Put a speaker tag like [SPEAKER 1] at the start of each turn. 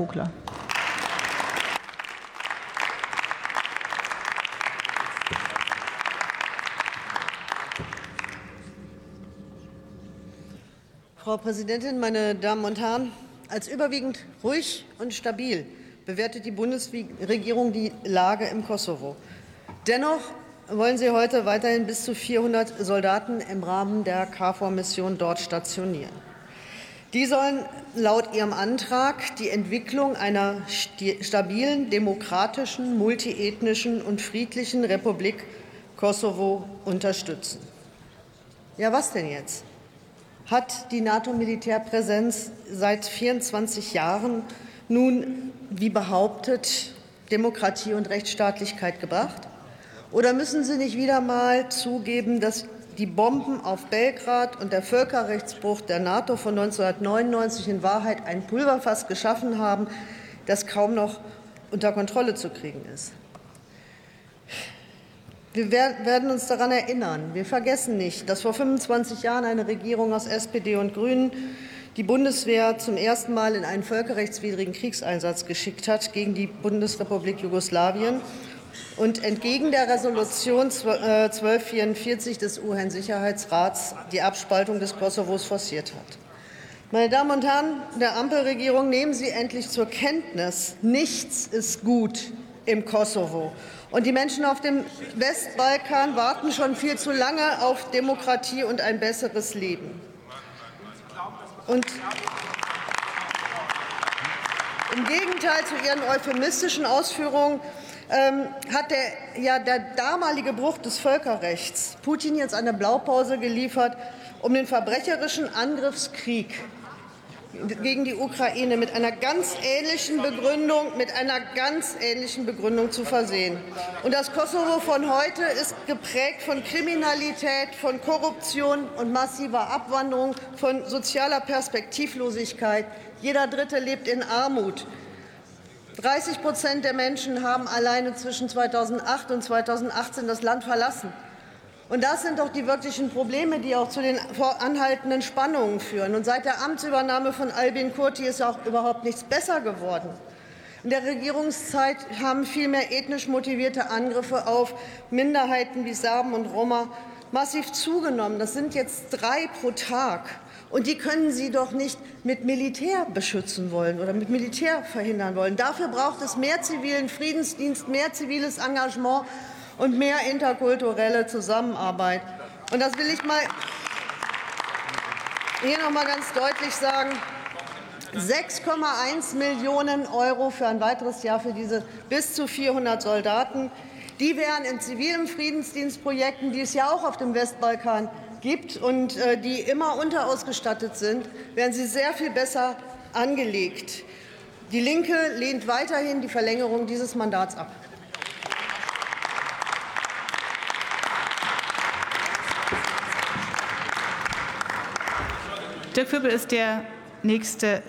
[SPEAKER 1] Vogler.
[SPEAKER 2] Frau Präsidentin, meine Damen und Herren! Als überwiegend ruhig und stabil bewertet die Bundesregierung die Lage im Kosovo. Dennoch wollen Sie heute weiterhin bis zu 400 Soldaten im Rahmen der KFOR-Mission dort stationieren. Die sollen laut Ihrem Antrag die Entwicklung einer stabilen, demokratischen, multiethnischen und friedlichen Republik Kosovo unterstützen. Ja, was denn jetzt? Hat die NATO-Militärpräsenz seit 24 Jahren nun, wie behauptet, Demokratie und Rechtsstaatlichkeit gebracht? Oder müssen Sie nicht wieder mal zugeben, dass die Bomben auf Belgrad und der Völkerrechtsbruch der NATO von 1999 in Wahrheit ein Pulverfass geschaffen haben, das kaum noch unter Kontrolle zu kriegen ist? Wir werden uns daran erinnern. Wir vergessen nicht, dass vor 25 Jahren eine Regierung aus SPD und Grünen die Bundeswehr zum ersten Mal in einen völkerrechtswidrigen Kriegseinsatz geschickt hat gegen die Bundesrepublik Jugoslawien und entgegen der Resolution 1244 äh, des UN-Sicherheitsrats die Abspaltung des Kosovos forciert hat. Meine Damen und Herren der Ampelregierung, nehmen Sie endlich zur Kenntnis, nichts ist gut im Kosovo. Und die Menschen auf dem Westbalkan warten schon viel zu lange auf Demokratie und ein besseres Leben. Und im Gegenteil zu Ihren euphemistischen Ausführungen ähm, hat der, ja, der damalige Bruch des Völkerrechts Putin jetzt eine Blaupause geliefert, um den verbrecherischen Angriffskrieg gegen die Ukraine mit einer ganz ähnlichen Begründung, mit einer ganz ähnlichen Begründung zu versehen. Und das Kosovo von heute ist geprägt von Kriminalität, von Korruption und massiver Abwanderung, von sozialer Perspektivlosigkeit. Jeder Dritte lebt in Armut. 30 Prozent der Menschen haben alleine zwischen 2008 und 2018 das Land verlassen. Und das sind doch die wirklichen Probleme, die auch zu den anhaltenden Spannungen führen. Und seit der Amtsübernahme von Albin Kurti ist auch überhaupt nichts besser geworden. In der Regierungszeit haben vielmehr ethnisch motivierte Angriffe auf Minderheiten wie Serben und Roma massiv zugenommen. Das sind jetzt drei pro Tag. Und die können Sie doch nicht mit Militär beschützen wollen oder mit Militär verhindern wollen. Dafür braucht es mehr zivilen Friedensdienst, mehr ziviles Engagement und mehr interkulturelle Zusammenarbeit. Und das will ich mal hier noch mal ganz deutlich sagen. 6,1 Millionen Euro für ein weiteres Jahr für diese bis zu 400 Soldaten. Die wären in zivilen Friedensdienstprojekten, die es ja auch auf dem Westbalkan gibt und äh, die immer unterausgestattet sind, werden sie sehr viel besser angelegt. Die Linke lehnt weiterhin die Verlängerung dieses Mandats ab.
[SPEAKER 1] Dirk Wirbel ist der nächste